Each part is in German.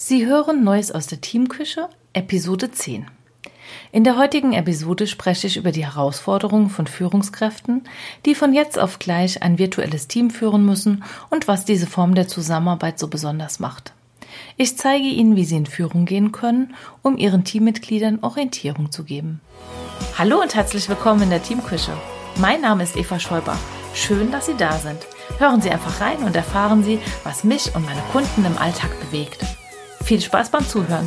Sie hören Neues aus der Teamküche, Episode 10. In der heutigen Episode spreche ich über die Herausforderungen von Führungskräften, die von jetzt auf gleich ein virtuelles Team führen müssen und was diese Form der Zusammenarbeit so besonders macht. Ich zeige Ihnen, wie Sie in Führung gehen können, um Ihren Teammitgliedern Orientierung zu geben. Hallo und herzlich willkommen in der Teamküche. Mein Name ist Eva Schäuber. Schön, dass Sie da sind. Hören Sie einfach rein und erfahren Sie, was mich und meine Kunden im Alltag bewegt. Viel Spaß beim Zuhören.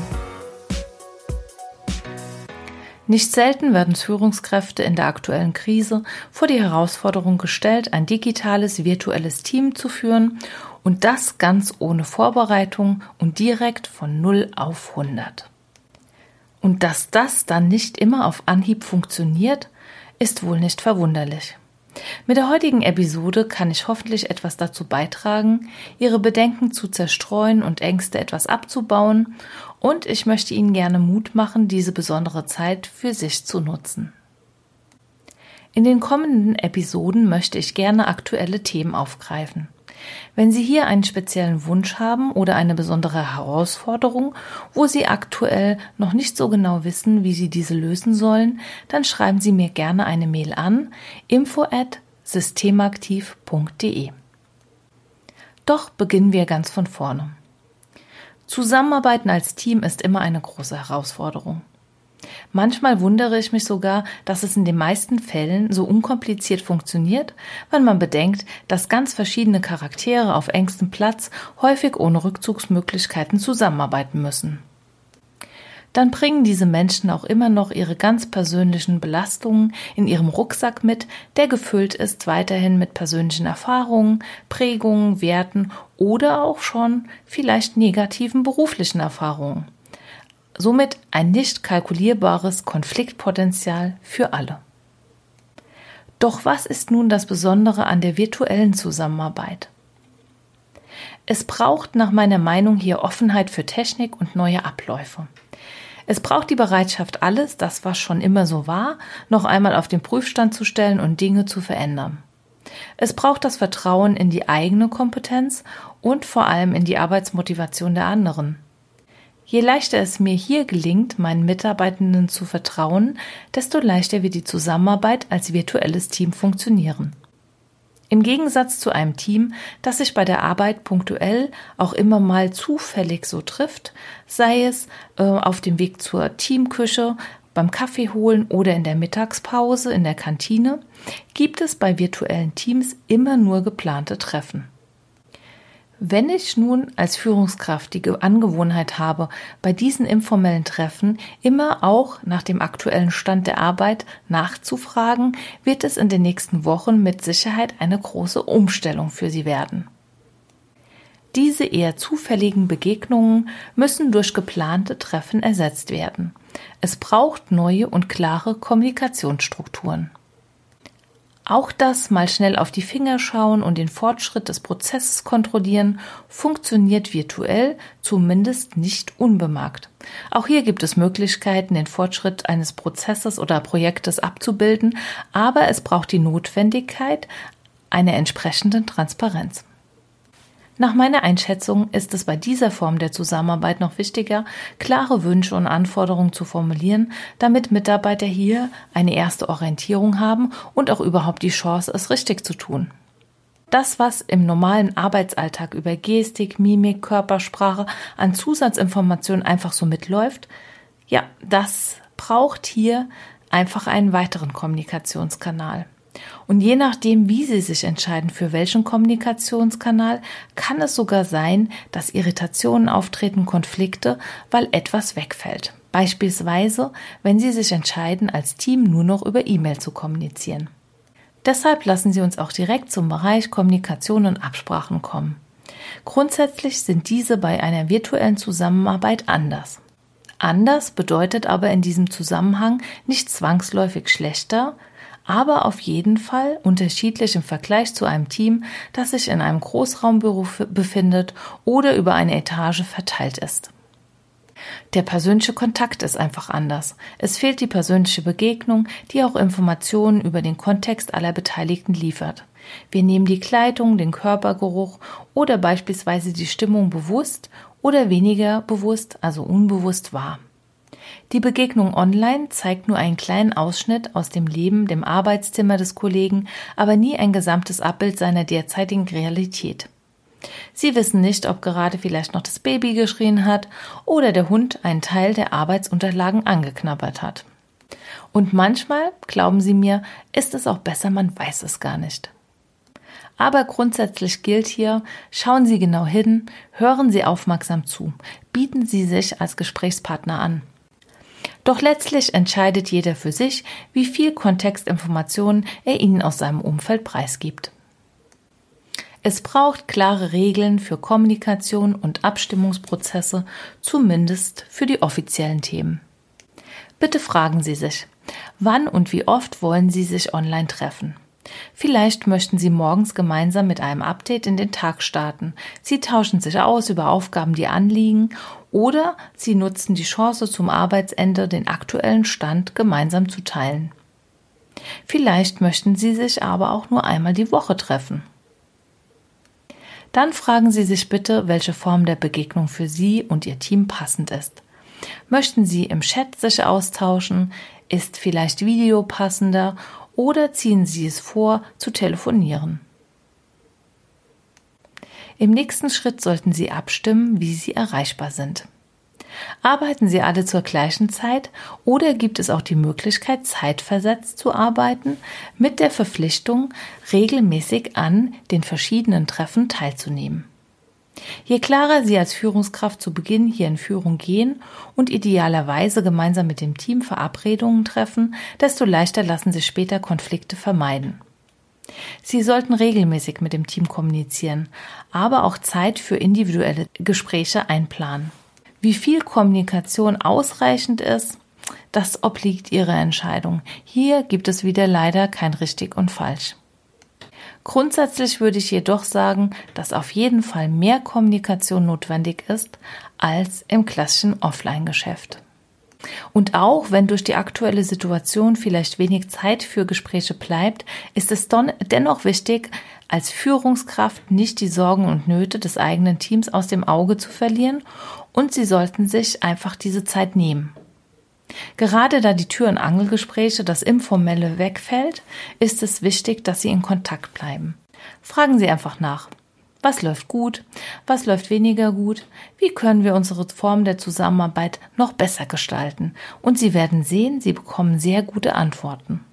Nicht selten werden Führungskräfte in der aktuellen Krise vor die Herausforderung gestellt, ein digitales, virtuelles Team zu führen und das ganz ohne Vorbereitung und direkt von 0 auf 100. Und dass das dann nicht immer auf Anhieb funktioniert, ist wohl nicht verwunderlich. Mit der heutigen Episode kann ich hoffentlich etwas dazu beitragen, Ihre Bedenken zu zerstreuen und Ängste etwas abzubauen, und ich möchte Ihnen gerne Mut machen, diese besondere Zeit für sich zu nutzen. In den kommenden Episoden möchte ich gerne aktuelle Themen aufgreifen. Wenn Sie hier einen speziellen Wunsch haben oder eine besondere Herausforderung, wo Sie aktuell noch nicht so genau wissen, wie Sie diese lösen sollen, dann schreiben Sie mir gerne eine Mail an info at systemaktiv.de. Doch beginnen wir ganz von vorne. Zusammenarbeiten als Team ist immer eine große Herausforderung. Manchmal wundere ich mich sogar, dass es in den meisten Fällen so unkompliziert funktioniert, wenn man bedenkt, dass ganz verschiedene Charaktere auf engstem Platz häufig ohne Rückzugsmöglichkeiten zusammenarbeiten müssen. Dann bringen diese Menschen auch immer noch ihre ganz persönlichen Belastungen in ihrem Rucksack mit, der gefüllt ist weiterhin mit persönlichen Erfahrungen, Prägungen, Werten oder auch schon vielleicht negativen beruflichen Erfahrungen somit ein nicht kalkulierbares Konfliktpotenzial für alle. Doch was ist nun das Besondere an der virtuellen Zusammenarbeit? Es braucht nach meiner Meinung hier Offenheit für Technik und neue Abläufe. Es braucht die Bereitschaft, alles, das was schon immer so war, noch einmal auf den Prüfstand zu stellen und Dinge zu verändern. Es braucht das Vertrauen in die eigene Kompetenz und vor allem in die Arbeitsmotivation der anderen. Je leichter es mir hier gelingt, meinen Mitarbeitenden zu vertrauen, desto leichter wird die Zusammenarbeit als virtuelles Team funktionieren. Im Gegensatz zu einem Team, das sich bei der Arbeit punktuell auch immer mal zufällig so trifft, sei es äh, auf dem Weg zur Teamküche, beim Kaffee holen oder in der Mittagspause in der Kantine, gibt es bei virtuellen Teams immer nur geplante Treffen. Wenn ich nun als Führungskraft die Angewohnheit habe, bei diesen informellen Treffen immer auch nach dem aktuellen Stand der Arbeit nachzufragen, wird es in den nächsten Wochen mit Sicherheit eine große Umstellung für Sie werden. Diese eher zufälligen Begegnungen müssen durch geplante Treffen ersetzt werden. Es braucht neue und klare Kommunikationsstrukturen. Auch das mal schnell auf die Finger schauen und den Fortschritt des Prozesses kontrollieren funktioniert virtuell zumindest nicht unbemerkt. Auch hier gibt es Möglichkeiten, den Fortschritt eines Prozesses oder Projektes abzubilden, aber es braucht die Notwendigkeit einer entsprechenden Transparenz. Nach meiner Einschätzung ist es bei dieser Form der Zusammenarbeit noch wichtiger, klare Wünsche und Anforderungen zu formulieren, damit Mitarbeiter hier eine erste Orientierung haben und auch überhaupt die Chance, es richtig zu tun. Das, was im normalen Arbeitsalltag über Gestik, Mimik, Körpersprache an Zusatzinformationen einfach so mitläuft, ja, das braucht hier einfach einen weiteren Kommunikationskanal. Und je nachdem, wie Sie sich entscheiden, für welchen Kommunikationskanal, kann es sogar sein, dass Irritationen auftreten, Konflikte, weil etwas wegfällt. Beispielsweise, wenn Sie sich entscheiden, als Team nur noch über E-Mail zu kommunizieren. Deshalb lassen Sie uns auch direkt zum Bereich Kommunikation und Absprachen kommen. Grundsätzlich sind diese bei einer virtuellen Zusammenarbeit anders. Anders bedeutet aber in diesem Zusammenhang nicht zwangsläufig schlechter, aber auf jeden Fall unterschiedlich im Vergleich zu einem Team, das sich in einem Großraumbüro befindet oder über eine Etage verteilt ist. Der persönliche Kontakt ist einfach anders. Es fehlt die persönliche Begegnung, die auch Informationen über den Kontext aller Beteiligten liefert. Wir nehmen die Kleidung, den Körpergeruch oder beispielsweise die Stimmung bewusst oder weniger bewusst, also unbewusst wahr. Die Begegnung online zeigt nur einen kleinen Ausschnitt aus dem Leben, dem Arbeitszimmer des Kollegen, aber nie ein gesamtes Abbild seiner derzeitigen Realität. Sie wissen nicht, ob gerade vielleicht noch das Baby geschrien hat oder der Hund einen Teil der Arbeitsunterlagen angeknabbert hat. Und manchmal, glauben Sie mir, ist es auch besser, man weiß es gar nicht. Aber grundsätzlich gilt hier, schauen Sie genau hin, hören Sie aufmerksam zu, bieten Sie sich als Gesprächspartner an. Doch letztlich entscheidet jeder für sich, wie viel Kontextinformationen er Ihnen aus seinem Umfeld preisgibt. Es braucht klare Regeln für Kommunikation und Abstimmungsprozesse, zumindest für die offiziellen Themen. Bitte fragen Sie sich, wann und wie oft wollen Sie sich online treffen? Vielleicht möchten Sie morgens gemeinsam mit einem Update in den Tag starten. Sie tauschen sich aus über Aufgaben, die anliegen, oder Sie nutzen die Chance zum Arbeitsende, den aktuellen Stand gemeinsam zu teilen. Vielleicht möchten Sie sich aber auch nur einmal die Woche treffen. Dann fragen Sie sich bitte, welche Form der Begegnung für Sie und Ihr Team passend ist. Möchten Sie im Chat sich austauschen? Ist vielleicht Video passender? Oder ziehen Sie es vor, zu telefonieren? Im nächsten Schritt sollten Sie abstimmen, wie Sie erreichbar sind. Arbeiten Sie alle zur gleichen Zeit oder gibt es auch die Möglichkeit, zeitversetzt zu arbeiten, mit der Verpflichtung, regelmäßig an den verschiedenen Treffen teilzunehmen? Je klarer Sie als Führungskraft zu Beginn hier in Führung gehen und idealerweise gemeinsam mit dem Team Verabredungen treffen, desto leichter lassen sich später Konflikte vermeiden. Sie sollten regelmäßig mit dem Team kommunizieren, aber auch Zeit für individuelle Gespräche einplanen. Wie viel Kommunikation ausreichend ist, das obliegt Ihrer Entscheidung. Hier gibt es wieder leider kein richtig und falsch. Grundsätzlich würde ich jedoch sagen, dass auf jeden Fall mehr Kommunikation notwendig ist als im klassischen Offline-Geschäft. Und auch wenn durch die aktuelle Situation vielleicht wenig Zeit für Gespräche bleibt, ist es dennoch wichtig, als Führungskraft nicht die Sorgen und Nöte des eigenen Teams aus dem Auge zu verlieren und sie sollten sich einfach diese Zeit nehmen. Gerade da die Tür- und Angelgespräche, das Informelle wegfällt, ist es wichtig, dass Sie in Kontakt bleiben. Fragen Sie einfach nach. Was läuft gut? Was läuft weniger gut? Wie können wir unsere Form der Zusammenarbeit noch besser gestalten? Und Sie werden sehen, Sie bekommen sehr gute Antworten.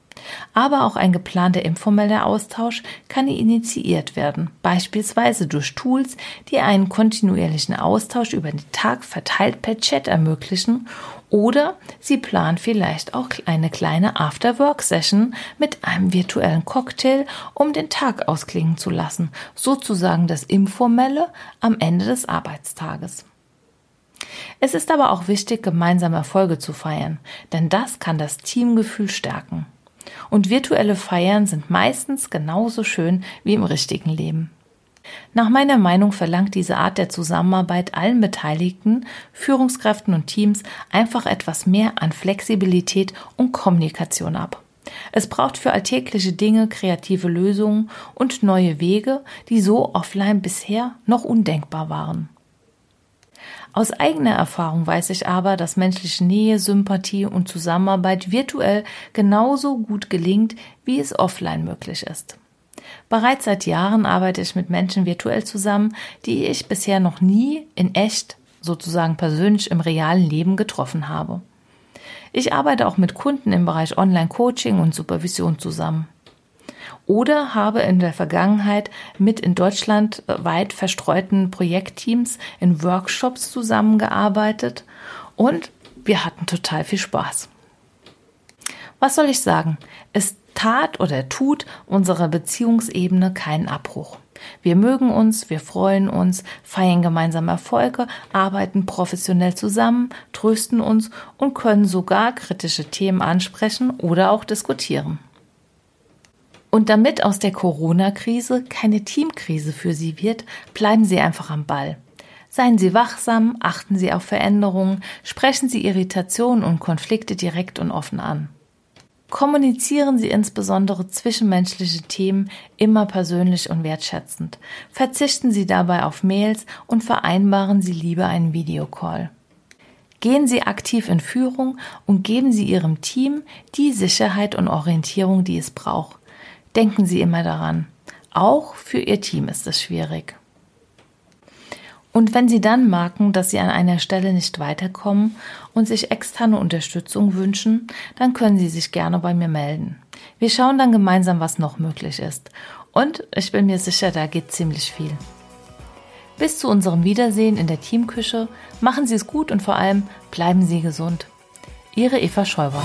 Aber auch ein geplanter informeller Austausch kann initiiert werden, beispielsweise durch Tools, die einen kontinuierlichen Austausch über den Tag verteilt per Chat ermöglichen oder Sie planen vielleicht auch eine kleine After-Work-Session mit einem virtuellen Cocktail, um den Tag ausklingen zu lassen, sozusagen das Informelle am Ende des Arbeitstages. Es ist aber auch wichtig, gemeinsam Erfolge zu feiern, denn das kann das Teamgefühl stärken. Und virtuelle Feiern sind meistens genauso schön wie im richtigen Leben. Nach meiner Meinung verlangt diese Art der Zusammenarbeit allen Beteiligten, Führungskräften und Teams einfach etwas mehr an Flexibilität und Kommunikation ab. Es braucht für alltägliche Dinge kreative Lösungen und neue Wege, die so offline bisher noch undenkbar waren. Aus eigener Erfahrung weiß ich aber, dass menschliche Nähe, Sympathie und Zusammenarbeit virtuell genauso gut gelingt, wie es offline möglich ist. Bereits seit Jahren arbeite ich mit Menschen virtuell zusammen, die ich bisher noch nie in echt, sozusagen persönlich im realen Leben getroffen habe. Ich arbeite auch mit Kunden im Bereich Online-Coaching und Supervision zusammen oder habe in der Vergangenheit mit in Deutschland weit verstreuten Projektteams in Workshops zusammengearbeitet und wir hatten total viel Spaß. Was soll ich sagen? Es tat oder tut unserer Beziehungsebene keinen Abbruch. Wir mögen uns, wir freuen uns, feiern gemeinsame Erfolge, arbeiten professionell zusammen, trösten uns und können sogar kritische Themen ansprechen oder auch diskutieren. Und damit aus der Corona-Krise keine Teamkrise für Sie wird, bleiben Sie einfach am Ball. Seien Sie wachsam, achten Sie auf Veränderungen, sprechen Sie Irritationen und Konflikte direkt und offen an. Kommunizieren Sie insbesondere zwischenmenschliche Themen immer persönlich und wertschätzend. Verzichten Sie dabei auf Mails und vereinbaren Sie lieber einen Videocall. Gehen Sie aktiv in Führung und geben Sie Ihrem Team die Sicherheit und Orientierung, die es braucht. Denken Sie immer daran, auch für Ihr Team ist es schwierig. Und wenn Sie dann merken, dass Sie an einer Stelle nicht weiterkommen und sich externe Unterstützung wünschen, dann können Sie sich gerne bei mir melden. Wir schauen dann gemeinsam, was noch möglich ist. Und ich bin mir sicher, da geht ziemlich viel. Bis zu unserem Wiedersehen in der Teamküche. Machen Sie es gut und vor allem bleiben Sie gesund. Ihre Eva Schäuber.